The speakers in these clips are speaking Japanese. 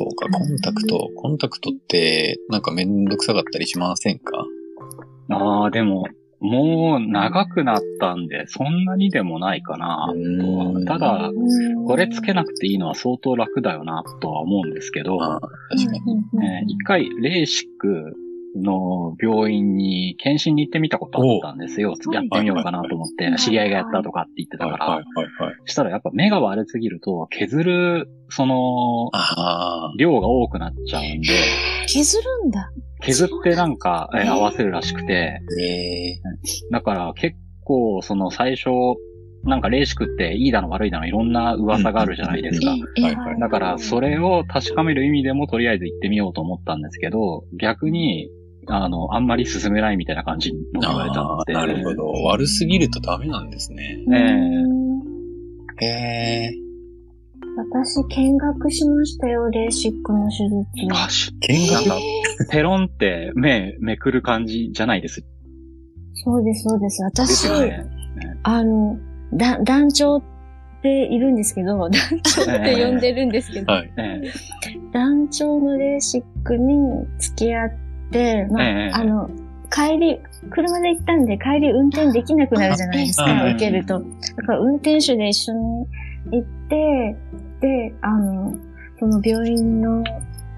そうか、コンタクト。コンタクトって、なんかめんどくさかったりしませんか？ああ、でも、もう長くなったんで、そんなにでもないかな、とはうん。ただ、うん。これつけなくていいのは相当楽だよな、とは思うんですけど、まあ、確かに。えー一回、レーシックの病院に検診に行ってみたことあったんですよ。おやってみようかなと思っては、い知り合いがやったとかって言ってたはいから、はいはいはい。したらやっぱ目が悪すぎると、削る、その。量が多くなっちゃうんで、削るんだ。削ってなんか、えーえー合わせるらしくて、ええだから結構、その最初、なんかレーシックっていいだの悪いだのいろんな噂があるじゃないですか。ええはいはいだから、それを確かめる意味でもとりあえず行ってみようと思ったんですけど、逆に、あの、あんまり進めないみたいな感じの言われたああ、ので。なるほど。悪すぎるとダメなんですね。ええへえ。私、見学しましたよ、レーシックの手術。あ、し見学？なんか、ペロンって目めくる感じじゃないです？そうです、そうです。で私、ね。あの、だ、団長っているんですけど、団長って呼んでるんですけど、団長のレーシックに付き合って、まあ、ええ。あの、帰り、車で行ったんで帰り運転できなくなるじゃないですか、受けると。だから運転手で一緒に行って、で、あの、その病院の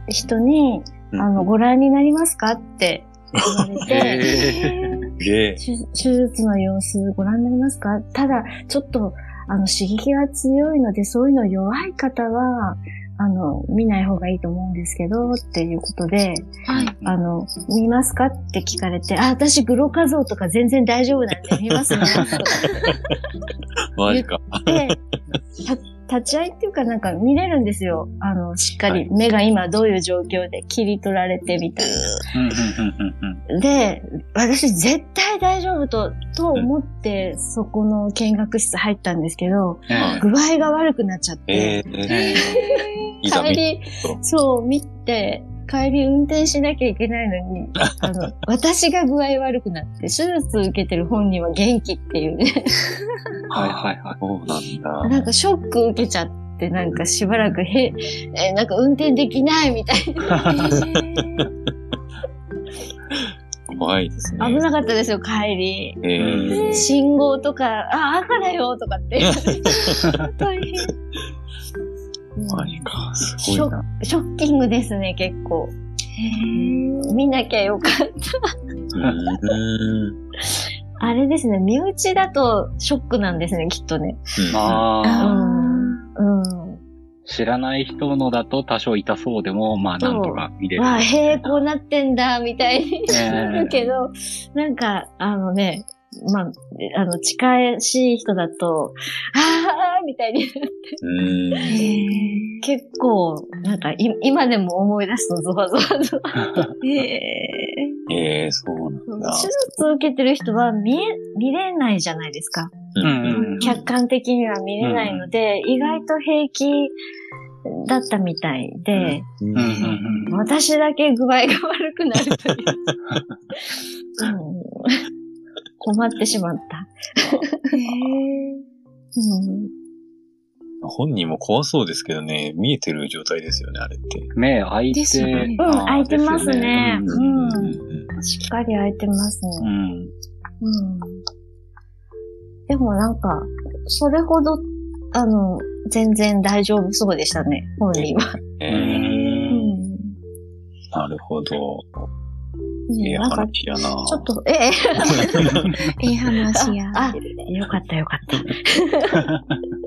人に、うん。あの、ご覧になりますかって言われて、手術の様子ご覧になりますか？ただ、ちょっと、あの、刺激が強いので、そういうの弱い方は、あの、見ない方がいいと思うんですけど、っていうことで、はい。あの、見ますか？って聞かれて、あ、私、グロカ像とか全然大丈夫なんで見ますね、と マジか。言って、た立ち会いっていうかなんか見れるんですよ。あの、しっかり目が今どういう状況で切り取られてみたいな。で、私絶対大丈夫と、と思って、そこの見学室入ったんですけど、ええ具合が悪くなっちゃって、ええ。帰り、そう、見て、帰り運転しなきゃいけないのに、あの、私が具合悪くなって、手術受けてる本人は元気っていうね、はいはいはい。そうなんだ。なんかショック受けちゃって、なんかしばらくへ、えーなんか運転できないみたいな。怖いですね。危なかったですよ、帰り。ええ。信号とか、あ、赤だよとかって。大変。マジか。すショごいな。ショッキングですね、結構。見なきゃよかった。うん。あれですね、身内だとショックなんですね、きっとね。ああ、うん。知らない人のだと多少痛そうでも、まあなんとか見れる。わあ、へえ、こうなってんだ、みたいにええなるけど、なんか、あのね、まあ、あの、近しい人だと、ああみたいになって、うん。結構、なんかい、今でも思い出すとゾワゾワゾワ。えええ、そうなんだ。手術受けてる人は見え、見れないじゃないですか。うんうん客観的には見れないので、意外と平気だったみたいで、うんうんうんうん私だけ具合が悪くなるという。うん困ってしまった。うん本人も怖そうですけどね、見えてる状態ですよね、あれって。目開いて、ですよねうん開いてますねうんうんしっかり開いてますね。うん。うん。でもなんか、それほど、あの、全然大丈夫そうでしたね、本人は。ええうん。なるほど。ねええ話やな。ちょっと、ええ、ええ話や。あ、よかったよかった。